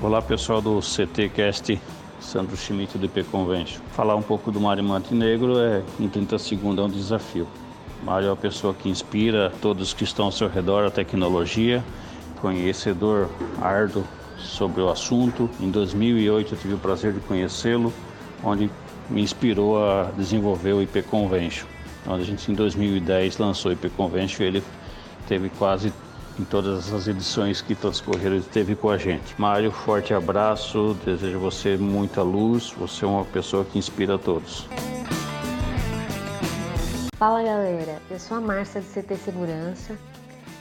Olá pessoal do CTcast Sandro Schmidt do IP Convention. Falar um pouco do Mário Montenegro é em 30 segundos é um desafio. Mário é uma pessoa que inspira todos que estão ao seu redor a tecnologia, conhecedor árduo sobre o assunto. Em 2008 eu tive o prazer de conhecê-lo, onde me inspirou a desenvolver o IP Convention. Onde a gente em 2010 lançou o IP Convention, ele teve quase em todas as edições que transcorreram esteve com a gente. Mário, forte abraço, desejo você muita luz, você é uma pessoa que inspira a todos. Fala galera, eu sou a Márcia do CT Segurança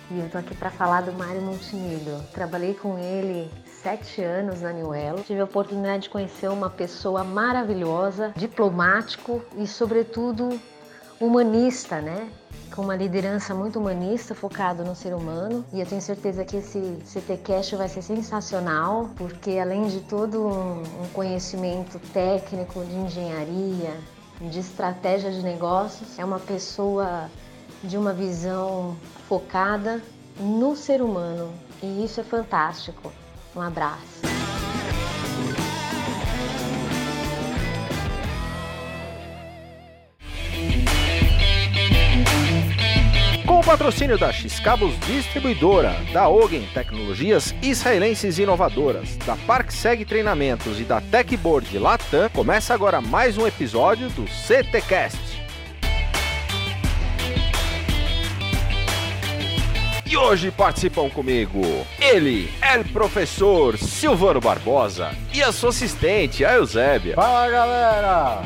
e eu tô aqui para falar do Mário Montenegro. Trabalhei com ele sete anos na Newello. Tive a oportunidade de conhecer uma pessoa maravilhosa, diplomático e, sobretudo, humanista, né? com uma liderança muito humanista, focado no ser humano. E eu tenho certeza que esse CTcast vai ser sensacional, porque além de todo um conhecimento técnico de engenharia, de estratégia de negócios, é uma pessoa de uma visão focada no ser humano. E isso é fantástico. Um abraço. Patrocínio da X-Cabos Distribuidora, da Ogen Tecnologias Israelenses Inovadoras, da ParkSeg Treinamentos e da Techboard Latam, começa agora mais um episódio do CTcast. E hoje participam comigo ele, é o professor Silvano Barbosa e a sua assistente, a Eusébia. Fala galera!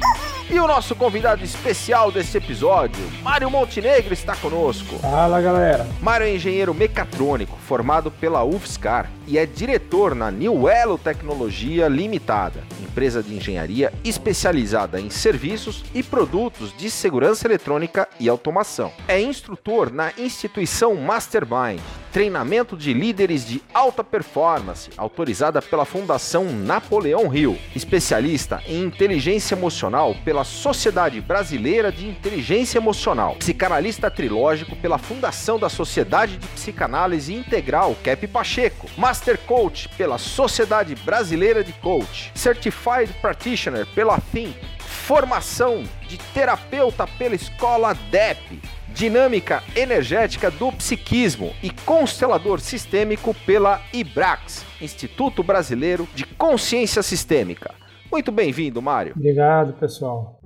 E o nosso convidado especial desse episódio, Mário Montenegro, está conosco. Fala galera! Mário é engenheiro mecatrônico formado pela UFSCar e é diretor na New Elo Tecnologia Limitada, empresa de engenharia especializada em serviços e produtos de segurança eletrônica e automação. É instrutor na instituição Mastermind, treinamento de líderes de alta performance, autorizada pela Fundação Napoleão Hill, especialista em inteligência emocional pela Sociedade Brasileira de Inteligência Emocional, psicanalista trilógico pela Fundação da Sociedade de Psicanálise Integral Cap Pacheco, Master Coach pela Sociedade Brasileira de Coach, Certified Practitioner pela Think, formação de terapeuta pela Escola DEP, dinâmica energética do psiquismo e constelador sistêmico pela IBRAX, Instituto Brasileiro de Consciência Sistêmica. Muito bem-vindo, Mário. Obrigado, pessoal.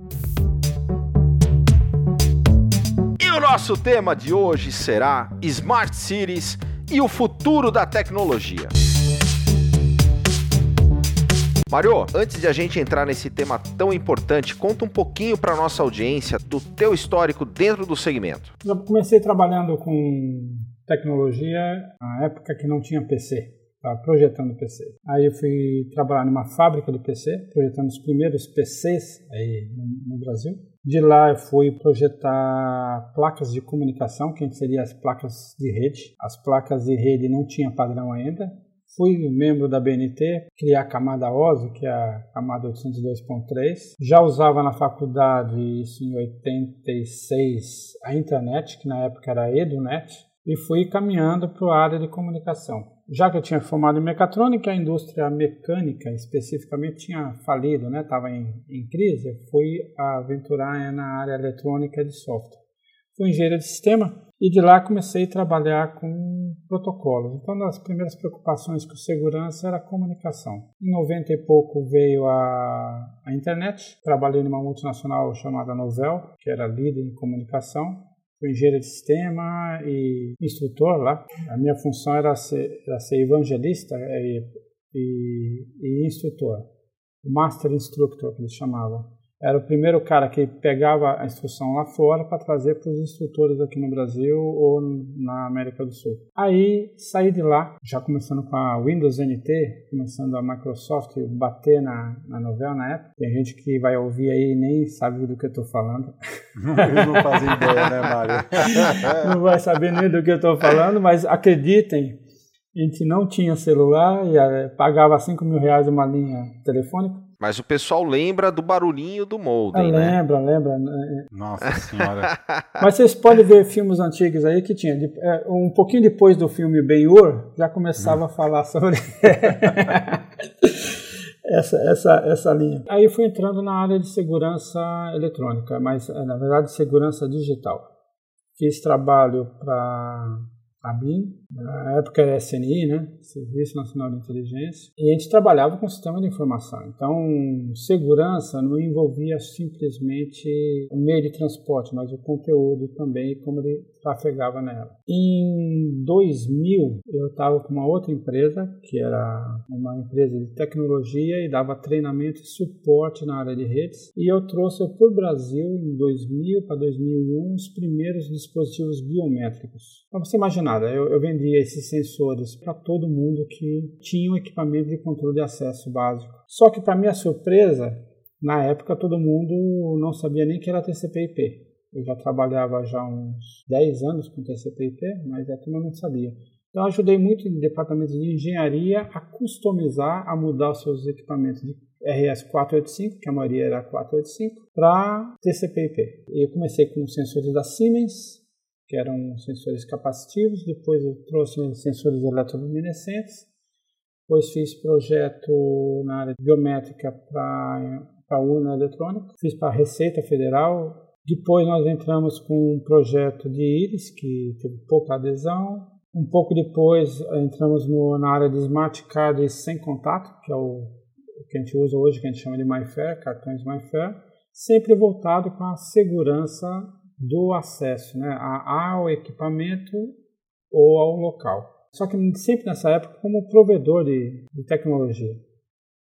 E o nosso tema de hoje será Smart Cities e o futuro da tecnologia. Mário, antes de a gente entrar nesse tema tão importante, conta um pouquinho para nossa audiência do teu histórico dentro do segmento. Eu comecei trabalhando com tecnologia na época que não tinha PC, estava projetando PC. Aí eu fui trabalhar numa fábrica de PC, projetando os primeiros PCs aí no, Brasil. De lá eu fui projetar placas de comunicação, que seriam as placas de rede. As placas de rede não tinham padrão ainda, Fui membro da BNT, criar a camada OSI, que é a camada 802.3. Já usava na faculdade, isso em 86, a internet, que na época era EduNet, e fui caminhando para a área de comunicação. Já que eu tinha formado em mecatrônica, a indústria mecânica especificamente tinha falido, né? em, em crise, fui aventurar na área eletrônica de software. Fui engenheiro de sistema, E de lá comecei a trabalhar com protocolos. Então, uma das primeiras preocupações com segurança era a comunicação. Em 90 e pouco veio a, a internet. Trabalhei numa multinacional chamada Novel, que era líder em comunicação. Fui engenheiro de sistema e instrutor lá. A minha função era ser, era ser evangelista e, e, e instrutor. Master Instructor, que eles chamavam era o primeiro cara que pegava a instrução lá fora para trazer para os instrutores aqui no Brasil ou na América do Sul. Aí saí de lá, já começando com a Windows NT, começando a Microsoft bater na, na novela na época. Tem gente que vai ouvir aí e nem sabe do que eu estou falando. Não fazem ideia, né, Mário? não vai saber nem do que eu estou falando, mas acreditem, a gente não tinha celular e eh, pagava 5 mil reais uma linha telefônica. Mas o pessoal lembra do barulhinho do molden, ah, né? Lembra, lembra. Né? Nossa senhora. Mas vocês podem ver filmes antigos aí que tinha. É, um pouquinho depois do filme Ben-Hur, já começava hum. a falar sobre essa, essa, essa linha. Aí fui entrando na área de segurança eletrônica, mas na verdade segurança digital. Fiz trabalho para a BIM, na época era SNI, né? Serviço Nacional de Inteligência, e a gente trabalhava com sistema de informação. Então, segurança não envolvia simplesmente o meio de transporte, mas o conteúdo também, como ele trafegava nela. Em 2000, eu estava com uma outra empresa, que era uma empresa de tecnologia e dava treinamento e suporte na área de redes, e eu trouxe para o Brasil, em 2000 para 2001, os primeiros dispositivos biométricos. Para você imaginar, eu, eu vendia esses sensores para todo mundo que tinha um equipamento de controle de acesso básico. Só que, para minha surpresa, na época todo mundo não sabia nem que era TCP/IP. Eu já trabalhava já uns 10 anos com TCP/IP, mas a turma não sabia. Então, eu ajudei muito em departamentos de engenharia a customizar, a mudar os seus equipamentos de RS-485, que a maioria era 485, para TCP/IP. Eu comecei com sensores da Siemens, que eram sensores capacitivos, depois eu trouxe sensores eletroluminescentes, depois fiz projeto na área biométrica para a urna eletrônica, fiz para a Receita Federal, depois nós entramos com um projeto de íris, que teve pouca adesão. Um pouco depois entramos no, na área de smart cards sem contato, que é o, que a gente usa hoje, que a gente chama de MyFair, cartões MyFair, sempre voltado com a segurança do acesso né, ao equipamento ou ao local. Só que sempre nessa época como provedor de, de tecnologia.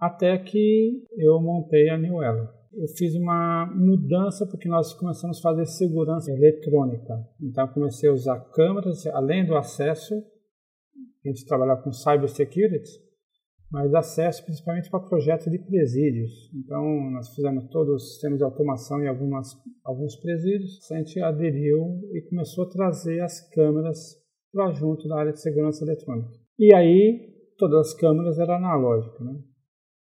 Até que eu montei a New Elo eu fiz uma mudança porque nós começamos a fazer segurança eletrônica. Então, comecei a usar câmeras, além do acesso, a gente trabalhava com cybersecurity, mas acesso principalmente para projetos de presídios. Então, nós fizemos todos os sistemas de automação em algumas, alguns presídios. A gente aderiu e começou a trazer as câmeras para junto da área de segurança eletrônica. E aí, todas as câmeras eram analógicas, né?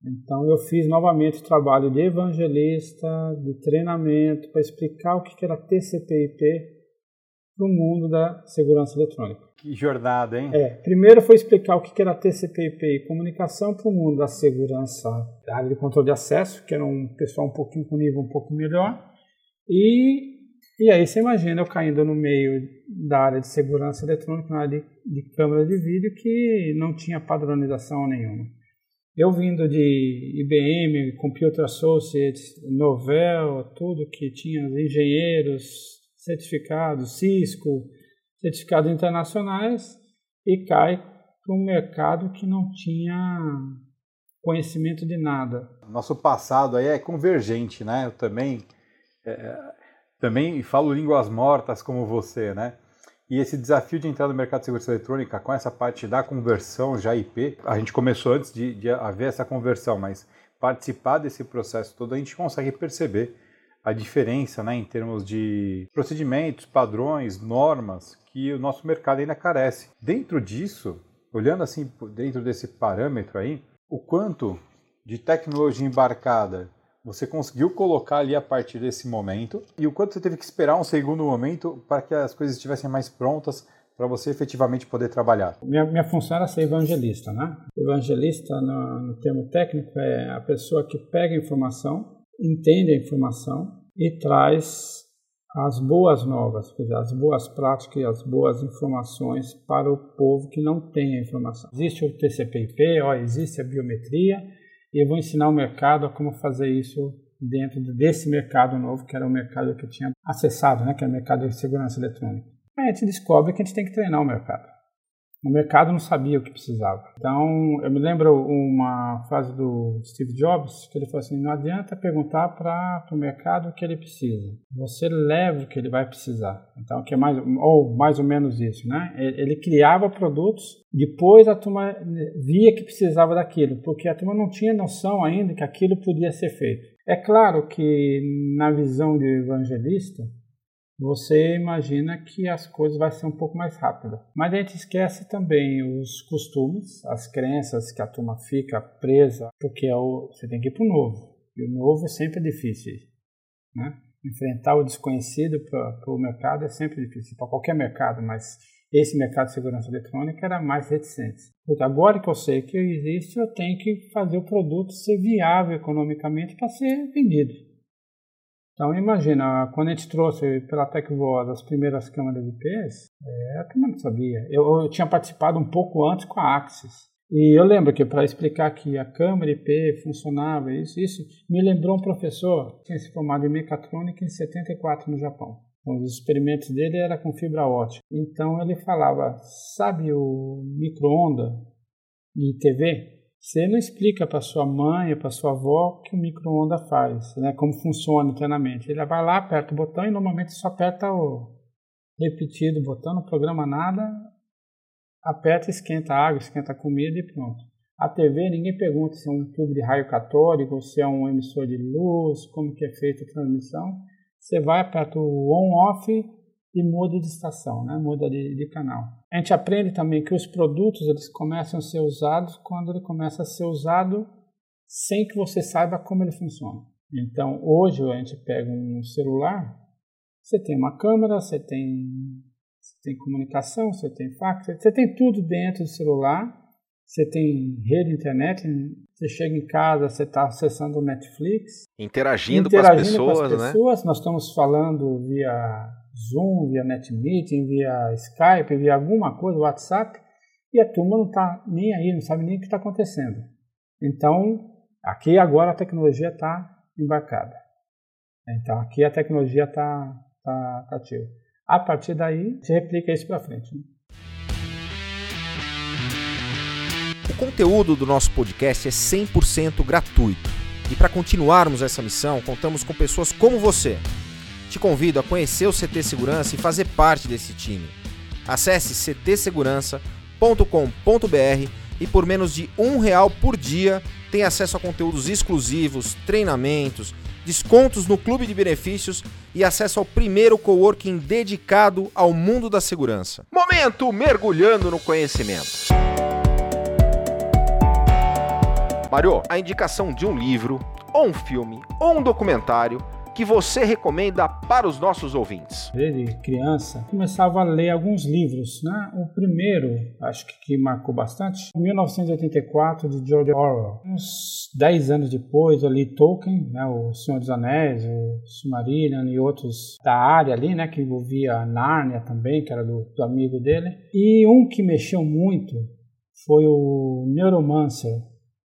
Então eu fiz novamente o trabalho de evangelista, de treinamento, para explicar o que era TCP/IP para o mundo da segurança eletrônica. Que jornada, hein? É, primeiro foi explicar o que era TCP/IP e comunicação para o mundo da segurança, da área de controle de acesso, que era um pessoal um pouquinho com nível um pouco melhor, e e aí você imagina eu caindo no meio da área de segurança eletrônica, na área de, de câmera de vídeo, que não tinha padronização nenhuma. Eu vindo de IBM, Computer Associates, Novell, tudo que tinha engenheiros certificados, Cisco, certificados internacionais, e cai para um mercado que não tinha conhecimento de nada. Nosso passado aí é convergente, né? Eu também, é, também falo línguas mortas como você, né? E esse desafio de entrar no mercado de segurança eletrônica com essa parte da conversão já IP, a gente começou antes de, de haver essa conversão, mas participar desse processo todo a gente consegue perceber a diferença né, em termos de procedimentos, padrões, normas que o nosso mercado ainda carece. Dentro disso, olhando assim dentro desse parâmetro aí, o quanto de tecnologia embarcada você conseguiu colocar ali a partir desse momento e o quanto você teve que esperar um segundo momento para que as coisas estivessem mais prontas para você efetivamente poder trabalhar? Minha, minha função era ser evangelista, né? Evangelista, no, no termo técnico, é a pessoa que pega a informação, entende a informação e traz as boas novas, as boas práticas e as boas informações para o povo que não tem a informação. Existe o TCP/IP, ó, existe a biometria, e eu vou ensinar o mercado a como fazer isso dentro desse mercado novo, que era o mercado que eu tinha acessado, né, que é o mercado de segurança eletrônica. Aí a gente descobre que a gente tem que treinar o mercado. O mercado não sabia o que precisava. Então, eu me lembro uma frase do Steve Jobs, que ele falou assim: não adianta perguntar para o mercado o que ele precisa. Você leva o que ele vai precisar. Então, que é mais ou mais ou menos isso, né? Ele criava produtos, depois a turma via que precisava daquilo, porque a turma não tinha noção ainda que aquilo podia ser feito. É claro que na visão de evangelista, você imagina que as coisas vão ser um pouco mais rápidas. Mas a gente esquece também os costumes, as crenças que a turma fica presa, porque é o, você tem que ir para o novo. E o novo é sempre difícil. Né? Enfrentar o desconhecido para o mercado é sempre difícil, para qualquer mercado, mas esse mercado de segurança eletrônica era mais reticente. Agora que eu sei que existe, eu tenho que fazer o produto ser viável economicamente para ser vendido. Então imagina, quando a gente trouxe pela TecVoz as primeiras câmeras IPs, é, a não sabia. Eu, eu, tinha participado um pouco antes com a Axis. E eu lembro que para explicar que a câmera IP funcionava, isso, isso me lembrou um professor que tinha se formado em mecatrônica em 74 no Japão. Então, os experimentos dele era com fibra ótica. Então ele falava, sabe o micro-onda de TV? Você não explica para sua mãe, para sua avó o que o micro-ondas faz, né? como funciona internamente. Ele vai lá, aperta o botão e normalmente só aperta o repetido botão, não programa nada, aperta, esquenta água, esquenta comida e pronto. A TV, ninguém pergunta se é um tubo de raio católico, se é um emissor de luz, como que é feita a transmissão. Você vai, aperta o on-off e muda de estação, né? muda de, de, canal. A gente aprende também que os produtos eles começam a ser usados quando ele começa a ser usado sem que você saiba como ele funciona. Então, hoje a gente pega um celular, você tem uma câmera, você tem, você tem comunicação, você tem fax, você tem tudo dentro do celular, você tem rede internet, você chega em casa, você está acessando o Netflix. Interagindo, interagindo com as pessoas, com as pessoas né? Nós estamos falando via Zoom, via NetMeeting, via Skype, via alguma coisa, WhatsApp, e a turma não está nem aí, não sabe nem o que está acontecendo. Então, aqui agora a tecnologia está embarcada. Então, aqui a tecnologia está tá, tá ativa. A partir daí, se replica isso para frente. Né? O conteúdo do nosso podcast é 100% gratuito. E para continuarmos essa missão, contamos com pessoas como você te convido a conhecer o CT Segurança e fazer parte desse time. Acesse ctsegurança.com.br e por menos de um real por dia tem acesso a conteúdos exclusivos, treinamentos, descontos no clube de benefícios e acesso ao primeiro coworking dedicado ao mundo da segurança. Momento mergulhando no conhecimento. Mario, a indicação de um livro, ou um filme, ou um documentário que você recomenda para os nossos ouvintes? Desde criança, começava a ler alguns livros. Né? O primeiro, acho que, que marcou bastante, 1984, de George Orwell. Uns 10 anos depois, eu li Tolkien, né? O Senhor dos Anéis, o Silmarillion e outros da área ali, né? que envolvia Nárnia também, que era do, do amigo dele. E um que mexeu muito foi o Neuromancer,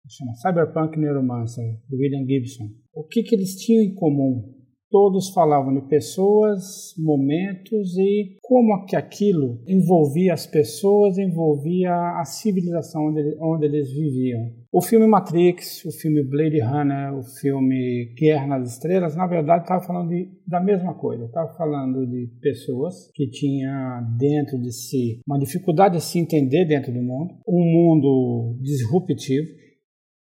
chama Cyberpunk Neuromancer, do William Gibson. O que, que eles tinham em comum? Todos falavam de pessoas, momentos e como que aquilo envolvia as pessoas, envolvia a civilização onde, onde eles viviam. O filme Matrix, o filme Blade Runner, o filme Guerra nas Estrelas, na verdade estava falando de, da mesma coisa. Estava falando de pessoas que tinham dentro de si uma dificuldade de se entender dentro do mundo, um mundo disruptivo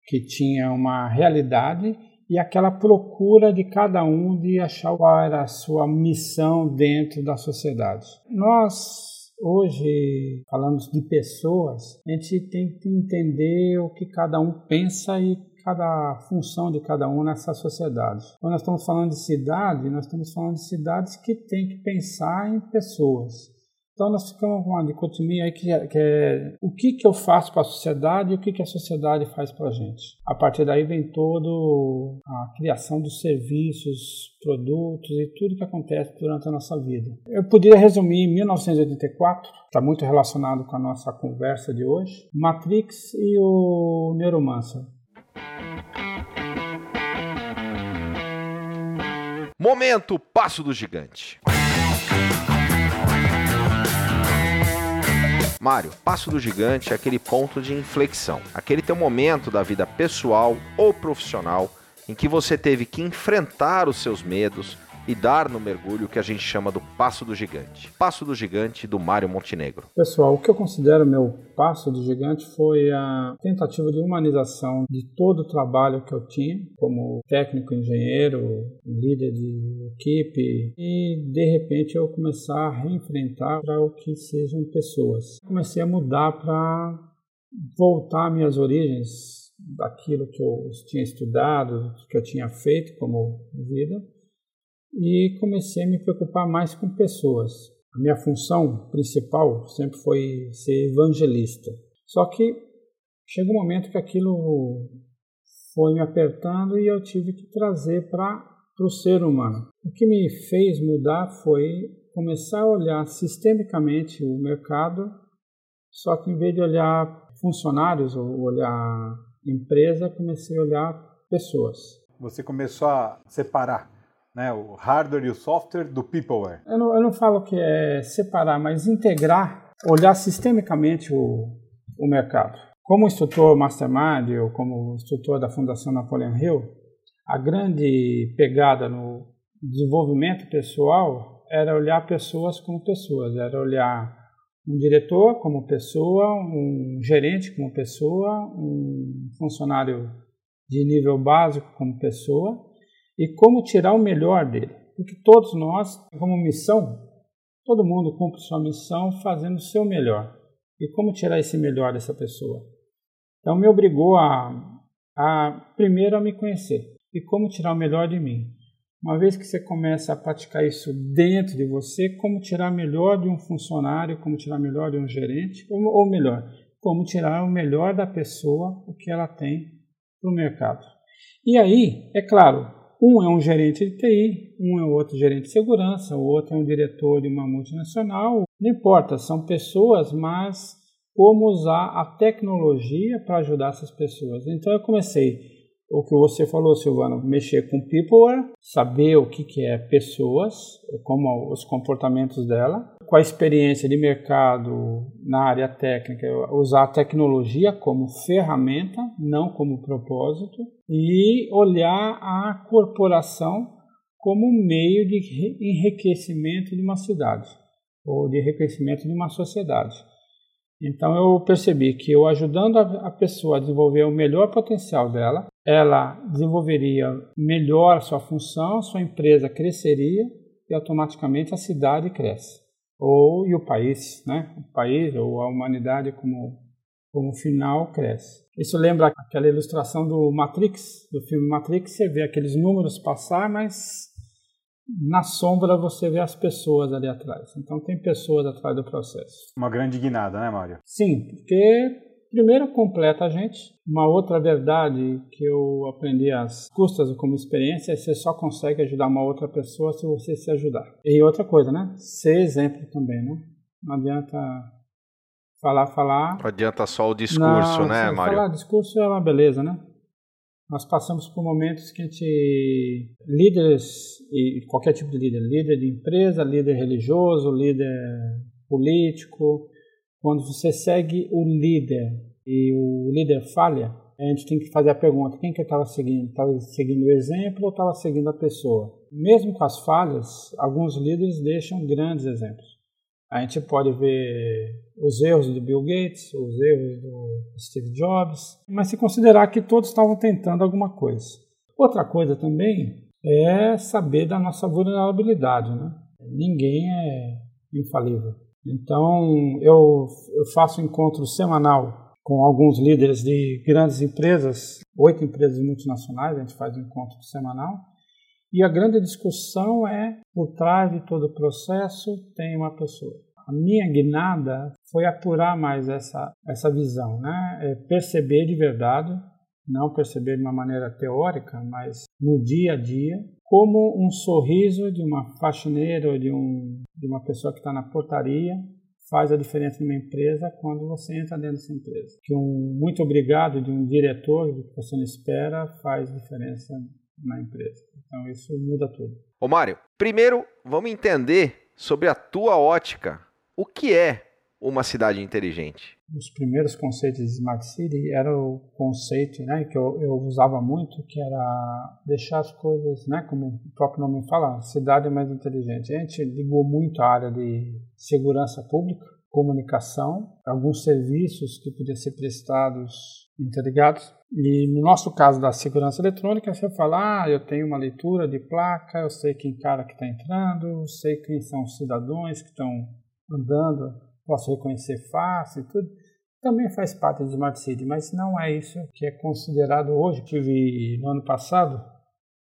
que tinha uma realidade e aquela procura de cada um de achar qual era a sua missão dentro da sociedade. Nós, hoje, falando de pessoas, a gente tem que entender o que cada um pensa e cada função de cada um nessa sociedade. Quando nós estamos falando de cidade, nós estamos falando de cidades que têm que pensar em pessoas. Então nós ficamos com uma dicotomia aí que é, que é o que, que eu faço para a sociedade e o que, que a sociedade faz para a gente. A partir daí vem todo a criação dos serviços, produtos e tudo que acontece durante a nossa vida. Eu poderia resumir em 1984, está muito relacionado com a nossa conversa de hoje, Matrix e o Neuromancer. Momento Passo do Gigante. Mário, passo do gigante é aquele ponto de inflexão, aquele teu momento da vida pessoal ou profissional em que você teve que enfrentar os seus medos, e dar no mergulho que a gente chama do Passo do Gigante. Passo do Gigante do Mário Montenegro. Pessoal, o que eu considero meu Passo do Gigante foi a tentativa de humanização de todo o trabalho que eu tinha como técnico, engenheiro, líder de equipe e de repente eu começar a reenfrentar para o que sejam pessoas. Comecei a mudar para voltar minhas origens daquilo que eu tinha estudado, que eu tinha feito como vida e comecei a me preocupar mais com pessoas. A minha função principal sempre foi ser evangelista. Só que chegou um momento que aquilo foi me apertando e eu tive que trazer para o ser humano. O que me fez mudar foi começar a olhar sistemicamente o mercado, só que em vez de olhar funcionários ou olhar empresa, comecei a olhar pessoas. Você começou a separar né, o hardware e o software do peopleware? Eu não, eu não falo que é separar, mas integrar, olhar sistemicamente o, o mercado. Como instrutor Mastermind ou como instrutor da Fundação Napoleon Hill, a grande pegada no desenvolvimento pessoal era olhar pessoas como pessoas, era olhar um diretor como pessoa, um gerente como pessoa, um funcionário de nível básico como pessoa e como tirar o melhor dele. Porque todos nós, como missão, todo mundo cumpre sua missão fazendo o seu melhor. E como tirar esse melhor dessa pessoa? Então me obrigou a, a primeiro a me conhecer e como tirar o melhor de mim. Uma vez que você começa a praticar isso dentro de você, como tirar o melhor de um funcionário, como tirar o melhor de um gerente, ou, ou melhor, como tirar o melhor da pessoa, o que ela tem para o mercado. E aí, é claro, um é um gerente de TI, um é outro gerente de segurança, o outro é um diretor de uma multinacional. Não importa, são pessoas, mas como usar a tecnologia para ajudar essas pessoas. Então eu comecei o que você falou, Silvano, mexer com people, saber o que, que é pessoas, como os comportamentos dela, com a experiência de mercado na área técnica, usar a tecnologia como ferramenta, não como propósito, e olhar a corporação como meio de enriquecimento de uma cidade ou de enriquecimento de uma sociedade. Então eu percebi que eu ajudando a pessoa a desenvolver o melhor potencial dela, ela desenvolveria melhor sua função, sua empresa cresceria e automaticamente a cidade cresce ou e o país, né? O país ou a humanidade como como final cresce. Isso lembra aquela ilustração do Matrix, do filme Matrix, você vê aqueles números passar, mas na sombra você vê as pessoas ali atrás. Então tem pessoas atrás do processo. Uma grande guinada, né, Mário? Sim, porque Primeiro, completa a gente. Uma outra verdade que eu aprendi às custas como experiência é que você só consegue ajudar uma outra pessoa se você se ajudar. E outra coisa, né? Ser exemplo também, né? Não adianta falar, falar. Não adianta só o discurso, Não, né, Mário? Falar discurso é uma beleza, né? Nós passamos por momentos que a gente, líderes, e qualquer tipo de líder, líder de empresa, líder religioso, líder político, quando você segue o líder e o líder falha, a gente tem que fazer a pergunta: quem que eu estava seguindo? Estava seguindo o exemplo ou estava seguindo a pessoa? Mesmo com as falhas, alguns líderes deixam grandes exemplos. A gente pode ver os erros do Bill Gates, os erros do Steve Jobs, mas se considerar que todos estavam tentando alguma coisa. Outra coisa também é saber da nossa vulnerabilidade. Né? Ninguém é infalível. Então, eu, eu faço encontro semanal com alguns líderes de grandes empresas, oito empresas multinacionais, a gente faz um encontro semanal. E a grande discussão é, por trás de todo o processo, tem uma pessoa. a minha guinada foi apurar mais essa, essa visão, né? É perceber de verdade, não perceber de uma maneira teórica, mas no dia a dia, como um sorriso de uma faxineira ou de, um, de uma pessoa que está na portaria faz a diferença numa empresa quando você entra dentro dessa empresa. Que um muito obrigado de um diretor que você não espera faz diferença na empresa. Então isso muda tudo. Ô Mário, primeiro vamos entender sobre a tua ótica o que é uma cidade inteligente. Os primeiros conceitos de Smart City era o conceito né, que eu, eu, usava muito, que era deixar as coisas, né, como o próprio nome fala, cidade mais inteligente. A gente ligou muito a área de segurança pública, comunicação, alguns serviços que podiam ser prestados interligados. E no nosso caso da segurança eletrônica, você fala, ah, eu tenho uma leitura de placa, eu sei quem cara que está entrando, eu sei quem são os cidadãos que estão andando, posso reconhecer fácil e tudo. Também faz parte do Smart City, mas não é isso que é considerado hoje. Tive no ano passado,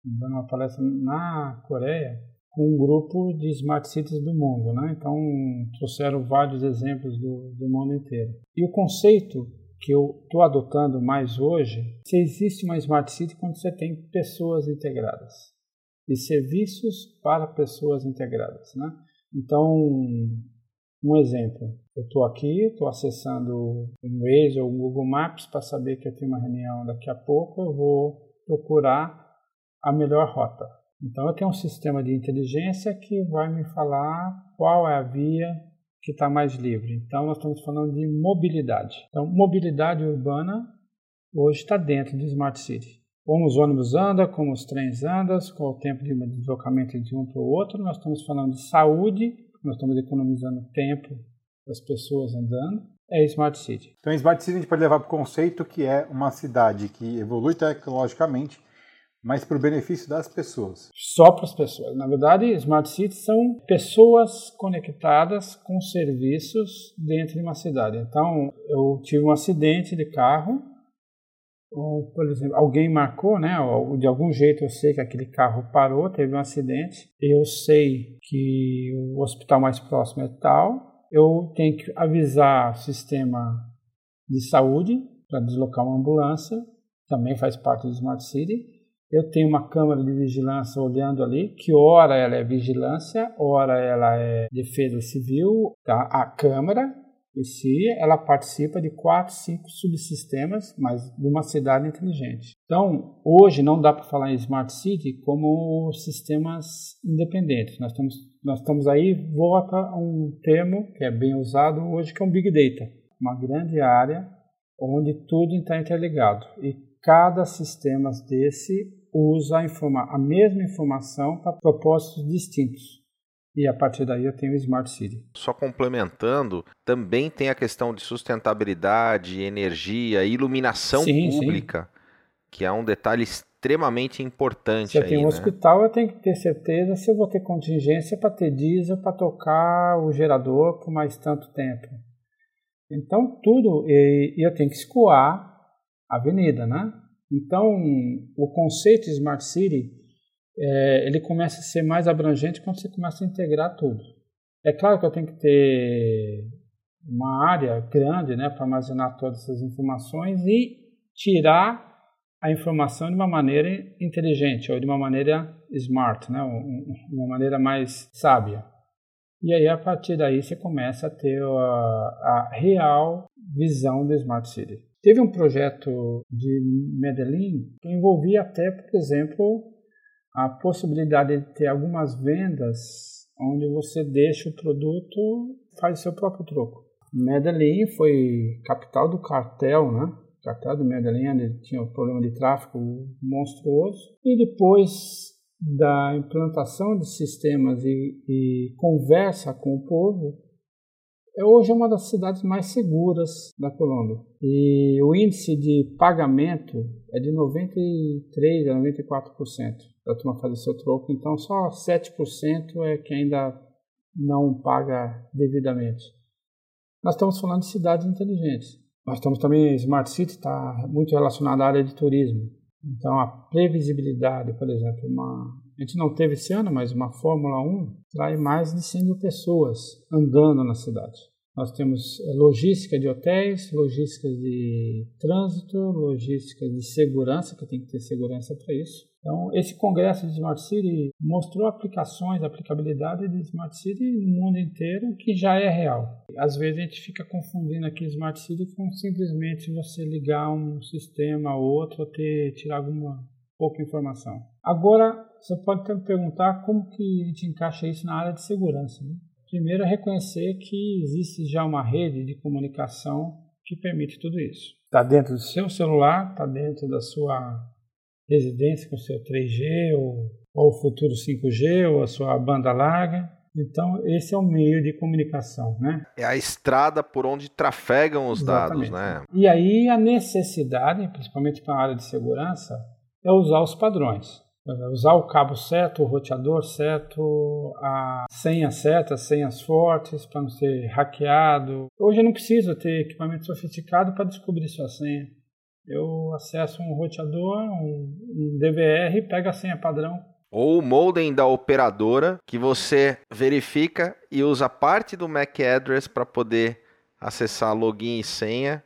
dando uma palestra na Coreia, com um grupo de Smart Cities do mundo, né? Então trouxeram vários exemplos do, do mundo inteiro. E o conceito que eu estou adotando mais hoje, se existe uma Smart City quando você tem pessoas integradas e serviços para pessoas integradas, né? Então, um exemplo, eu estou aqui, estou acessando o Waze ou o Google Maps para saber que eu tenho uma reunião daqui a pouco, eu vou procurar a melhor rota. Então, eu tenho um sistema de inteligência que vai me falar qual é a via que está mais livre. Então, nós estamos falando de mobilidade. Então, mobilidade urbana hoje está dentro de Smart City. Como os ônibus andam, como os trens andam, qual o tempo de deslocamento de um para o outro. Nós estamos falando de saúde, nós estamos economizando tempo das pessoas andando. É Smart City. Então, Smart City a gente pode levar para o conceito que é uma cidade que evolui tecnologicamente, mas para o benefício das pessoas. Só para as pessoas. Na verdade, Smart Cities são pessoas conectadas com serviços dentro de uma cidade. Então, eu tive um acidente de carro, ou, por exemplo, alguém marcou, né? Ou, de algum jeito eu sei que aquele carro parou, teve um acidente. Eu sei que o hospital mais próximo é tal. Eu tenho que avisar o sistema de saúde para deslocar uma ambulância, também faz parte do Smart City eu tenho uma câmera de vigilância olhando ali, que ora ela é vigilância, ora ela é defesa civil. Tá? A câmera si, ela participa de quatro, cinco subsistemas, mas de uma cidade inteligente. Então, hoje não dá para falar em Smart City como sistemas independentes. Nós estamos, nós estamos aí, volta a um termo que é bem usado hoje, que é um Big Data. Uma grande área onde tudo está interligado. E cada sistema desse usa a, a mesma informação para propósitos distintos. E a partir daí eu tenho o Smart City. Só complementando, também tem a questão de sustentabilidade, energia, iluminação sim, pública, sim. que é um detalhe extremamente importante. Se eu aí, tenho um né? hospital, eu tenho que ter certeza se eu vou ter contingência para ter diesel para tocar o gerador por mais tanto tempo. Então, tudo, e, e eu tenho que escoar a avenida, né? Então, o conceito Smart City é, ele começa a ser mais abrangente quando você começa a integrar tudo. É claro que eu tenho que ter uma área grande né, para armazenar todas essas informações e tirar a informação de uma maneira inteligente ou de uma maneira smart, né, uma maneira mais sábia. E aí, a partir daí, você começa a ter a, a real visão do Smart City. Teve um projeto de Medellín que envolvia até, por exemplo, a possibilidade de ter algumas vendas onde você deixa o produto faz seu próprio troco. Medellín foi capital do cartel, né? O cartel de Medellín, onde tinha um problema de tráfico monstruoso. E depois da implantação de sistemas e, e conversa com o povo, é hoje uma das cidades mais seguras da Colômbia. E o índice de pagamento é de 93% a 94% da turma fazer seu troco, então só 7% é que ainda não paga devidamente. Nós estamos falando de cidades inteligentes. Nós estamos também, Smart City está muito relacionado à área de turismo. Então, a previsibilidade, por exemplo, uma, A gente não teve esse ano, mas uma Fórmula 1 traz mais de 100 mil pessoas andando na cidade. Nós temos eh, logística de hotéis, logística de trânsito, logística de segurança, que tem que ter segurança para isso. Então, esse congresso de Smart City mostrou aplicações, aplicabilidade de Smart City no mundo inteiro, que já é real. Às vezes a gente fica confundindo aqui Smart City com simplesmente você ligar um sistema a outro ou ter, tirar alguma pouca informação. Agora, você pode até me perguntar como que a gente encaixa isso na área de segurança. Né? Primeiro é reconhecer que existe já uma rede de comunicação que permite tudo isso. Está dentro do seu celular, está dentro da sua residência com seu 3G ou, ou o futuro 5G ou a sua banda larga. Então, esse é o meio de comunicação, né? É a estrada por onde trafegam os Exatamente. dados, né? E aí a necessidade, principalmente para a área de segurança, é usar os padrões. Usar o cabo certo, o roteador certo, a senha certa, senhas fortes para não ser hackeado. Hoje eu não preciso ter equipamento sofisticado para descobrir sua senha. Eu acesso um roteador, um, um DVR, pego a senha padrão. Ou o modem da operadora que você verifica e usa parte do MAC address para poder acessar login e senha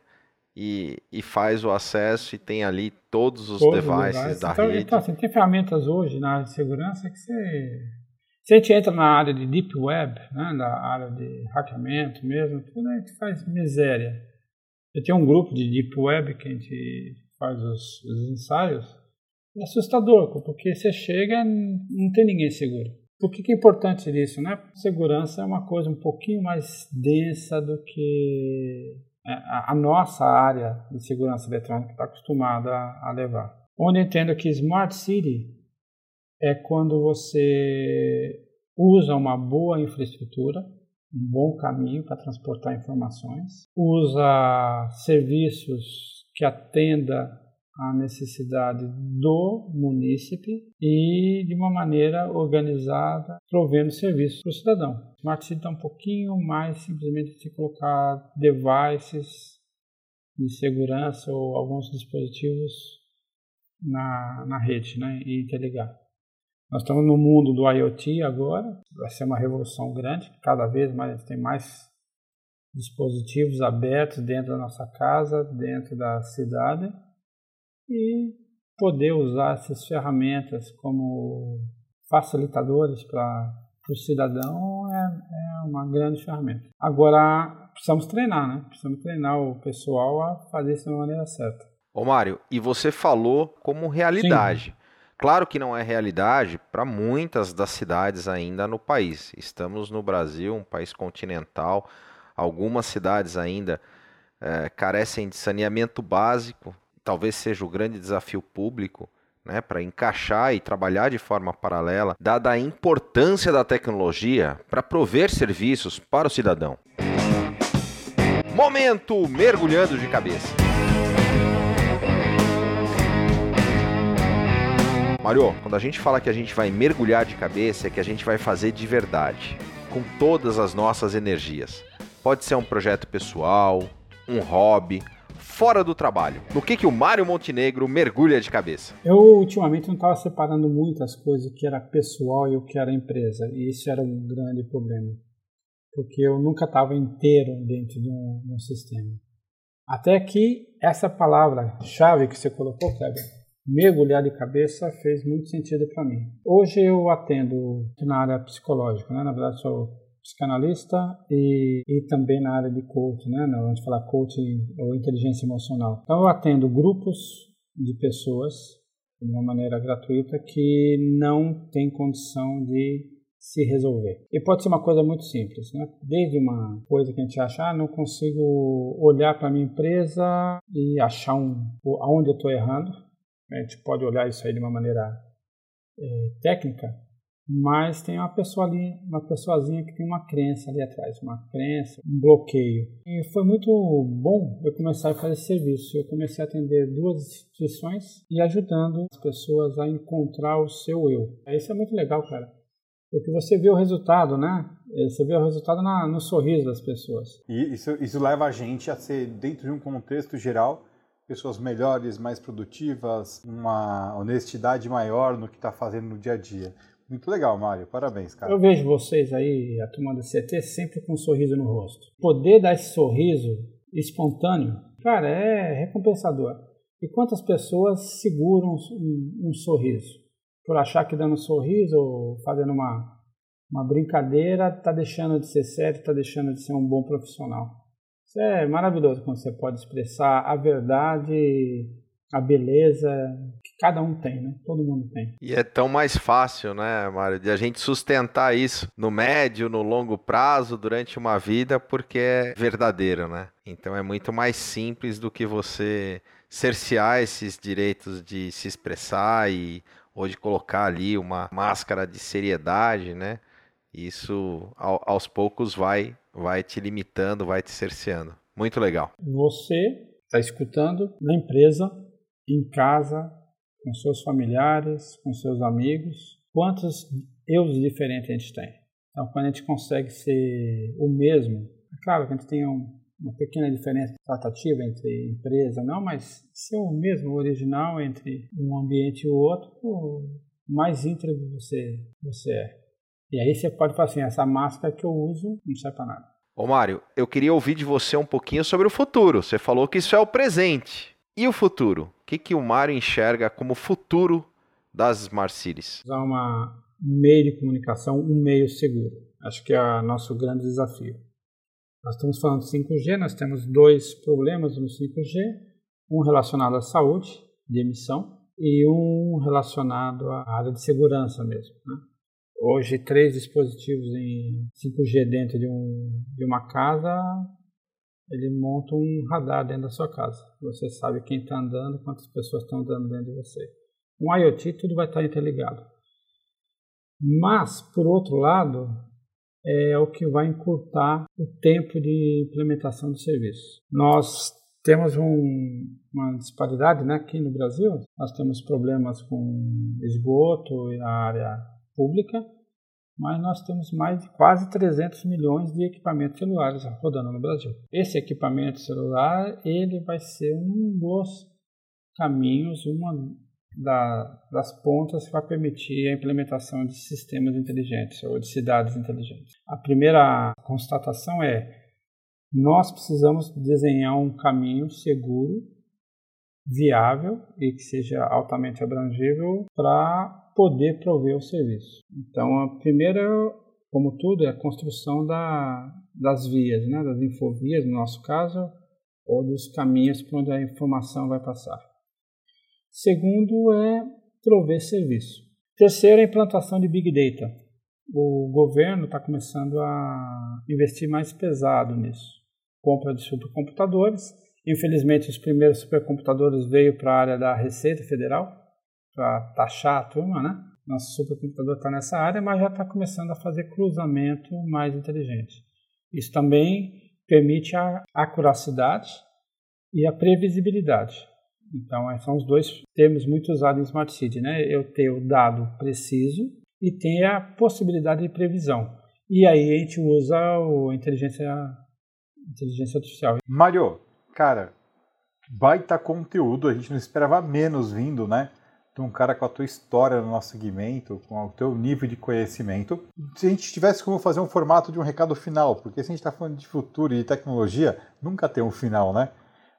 e, e faz o acesso e tem ali todos os todos devices, devices da então, rede. Então, assim, tem ferramentas hoje na área de segurança que você... Se a gente entra na área de Deep Web, né, na área de hackeamento mesmo, tudo a gente faz miséria. Eu tenho um grupo de Deep Web que a gente faz os, os ensaios. É assustador, porque você chega não tem ninguém seguro. Por que, que é importante isso? Né? Segurança é uma coisa um pouquinho mais densa do que é, a, nossa área de segurança eletrônica está acostumada a, a levar. Onde eu entendo que Smart City é quando você usa uma boa infraestrutura, um bom caminho para transportar informações, usa serviços que atenda a necessidade do munícipe e de uma maneira organizada, provendo serviços para o cidadão. Smart City está um pouquinho mais simplesmente de colocar devices de segurança ou alguns dispositivos na, na rede né, e interligar. Nós estamos no mundo do IoT agora, vai ser uma revolução grande, cada vez mais a gente tem mais dispositivos abertos dentro da nossa casa, dentro da cidade e poder usar essas ferramentas como facilitadores para o cidadão é, é, uma grande ferramenta. Agora, precisamos treinar, né? Precisamos treinar o pessoal a fazer isso da maneira certa. Ô Mário, e você falou como realidade. Sim. Claro que não é realidade para muitas das cidades ainda no país. Estamos no Brasil, um país continental. Algumas cidades ainda é, carecem de saneamento básico, talvez seja o grande desafio público né, para encaixar e trabalhar de forma paralela, dada a importância da tecnologia para prover serviços para o cidadão. Momento mergulhando de cabeça. Mario, quando a gente fala que a gente vai mergulhar de cabeça, é que a gente vai fazer de verdade, com todas as nossas energias. Pode ser um projeto pessoal, um hobby, fora do trabalho? No que, que o Mário Montenegro mergulha de cabeça? Eu ultimamente não estava separando muitas coisas que era pessoal e o que era empresa, e isso era um grande problema, porque eu nunca estava inteiro dentro de um, de um, sistema. Até que essa palavra-chave que você colocou, Kleber, mergulhar de cabeça, fez muito sentido para mim. Hoje eu atendo na área psicológica, né? na verdade sou psicanalista e, e também na área de coaching, né? A gente fala coaching ou inteligência emocional. Então eu atendo grupos de pessoas de uma maneira gratuita que não tem condição de se resolver. E pode ser uma coisa muito simples, né? Desde uma coisa que a gente acha, ah, não consigo olhar para minha empresa e achar um, aonde eu estou errando. A gente pode olhar isso aí de uma maneira é, técnica, mas tem uma pessoa ali, uma pessoazinha que tem uma crença ali atrás, uma crença, um bloqueio. E foi muito bom eu começar a fazer esse serviço. Eu comecei a atender duas instituições e ajudando as pessoas a encontrar o seu eu. Isso é muito legal, cara. Porque você vê o resultado, né? Você vê o resultado na, no sorriso das pessoas. E isso, isso leva a gente a ser, dentro de um contexto geral, pessoas melhores, mais produtivas, uma honestidade maior no que está fazendo no dia a dia. Muito legal, Mário. Parabéns, cara. Eu vejo vocês aí, a turma da CT, sempre com um sorriso no rosto. Poder dar esse sorriso espontâneo, cara, é recompensador. E quantas pessoas seguram um, um sorriso? Por achar que dando um sorriso ou fazendo uma, uma brincadeira, está deixando de ser sério, está deixando de ser um bom profissional. Isso é maravilhoso quando você pode expressar a verdade, a beleza cada um tem, né? Todo mundo tem. E é tão mais fácil, né, Mário, de a gente sustentar isso no médio, no longo prazo, durante uma vida, porque é verdadeiro, né? Então é muito mais simples do que você cercear esses direitos de se expressar e ou de colocar ali uma máscara de seriedade, né? Isso aos poucos vai vai te limitando, vai te cerceando. Muito legal. Você está escutando na empresa, em casa, com seus familiares, com seus amigos. Quantos eus diferentes a gente tem? Então, quando a gente consegue ser o mesmo, é claro que a gente tem um, uma pequena diferença tratativa entre empresa, não, mas ser o mesmo, original entre um ambiente e o outro, o mais íntegro você, você é. E aí você pode falar assim, essa máscara que eu uso não serve para nada. Ô Mário, eu queria ouvir de você um pouquinho sobre o futuro. Você falou que isso é o presente. E o futuro? O que, que o Mário enxerga como futuro das Smart Cities? Usar uma meio de comunicação, um meio seguro. Acho que é o nosso grande desafio. Nós estamos falando de 5G, nós temos dois problemas no 5G, um relacionado à saúde, de emissão, e um relacionado à área de segurança mesmo. Né? Hoje, três dispositivos em 5G dentro de, um, de uma casa, ele monta um radar dentro da sua casa. Você sabe quem está andando, quantas pessoas estão andando dentro de você. Um IoT, tudo vai estar interligado. Mas, por outro lado, é o que vai encurtar o tempo de implementação do serviço. Nós temos um, uma disparidade né, aqui no Brasil, nós temos problemas com esgoto e a área pública, mas nós temos mais de quase 300 milhões de equipamentos celulares rodando no Brasil. Esse equipamento celular ele vai ser um dos caminhos, uma da, das pontas que vai permitir a implementação de sistemas inteligentes ou de cidades inteligentes. A primeira constatação é nós precisamos desenhar um caminho seguro, viável e que seja altamente abrangível para poder prover o serviço. Então, a primeira, como tudo, é a construção da, das vias, né, das infovias, no nosso caso, ou dos caminhos por onde a informação vai passar. Segundo é prover serviço. Terceiro é a implantação de Big Data. O governo está começando a investir mais pesado nisso. Compra de supercomputadores. Infelizmente, os primeiros supercomputadores veio para a área da Receita Federal, para taxar a turma, né? Nosso supercomputador está nessa área, mas já está começando a fazer cruzamento mais inteligente. Isso também permite a acuracidade e a previsibilidade. Então, são os dois termos muito usados em Smart City, né? Eu ter o dado preciso e ter a possibilidade de previsão. E aí a gente usa a inteligência, inteligência artificial. Mário, cara, baita conteúdo, a gente não esperava menos vindo, né? De um cara com a tua história no nosso segmento, com o teu nível de conhecimento. Se a gente tivesse como fazer um formato de um recado final, porque se a gente está falando de futuro e de tecnologia, nunca tem um final, né?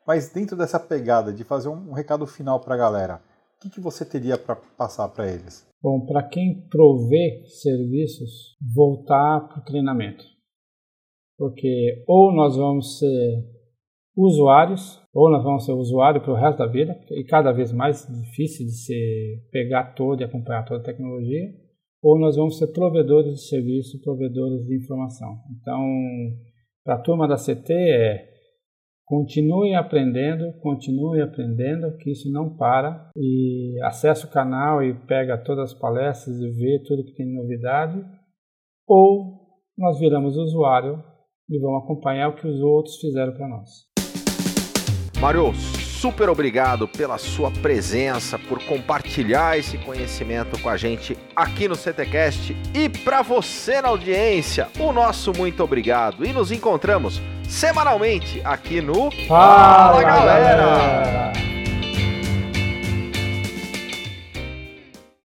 Mas dentro dessa pegada de fazer um recado final para a galera, o que, que você teria para passar para eles? Bom, para quem provê serviços, voltar para o treinamento. Porque ou nós vamos ser usuários, ou nós vamos ser usuário para o resto da vida, e cada vez mais difícil de se pegar toda e acompanhar toda a tecnologia, ou nós vamos ser provedores de serviço, provedores de informação. Então, para a turma da CT é Continue aprendendo, continue aprendendo, que isso não para. E acesse o canal e pega todas as palestras e vê tudo que tem novidade. Ou nós viramos usuário e vamos acompanhar o que os outros fizeram para nós. Mário, super obrigado pela sua presença, por compartilhar esse conhecimento com a gente aqui no CTcast e para você na audiência, o nosso muito obrigado e nos encontramos semanalmente aqui no Fala, Fala galera. galera.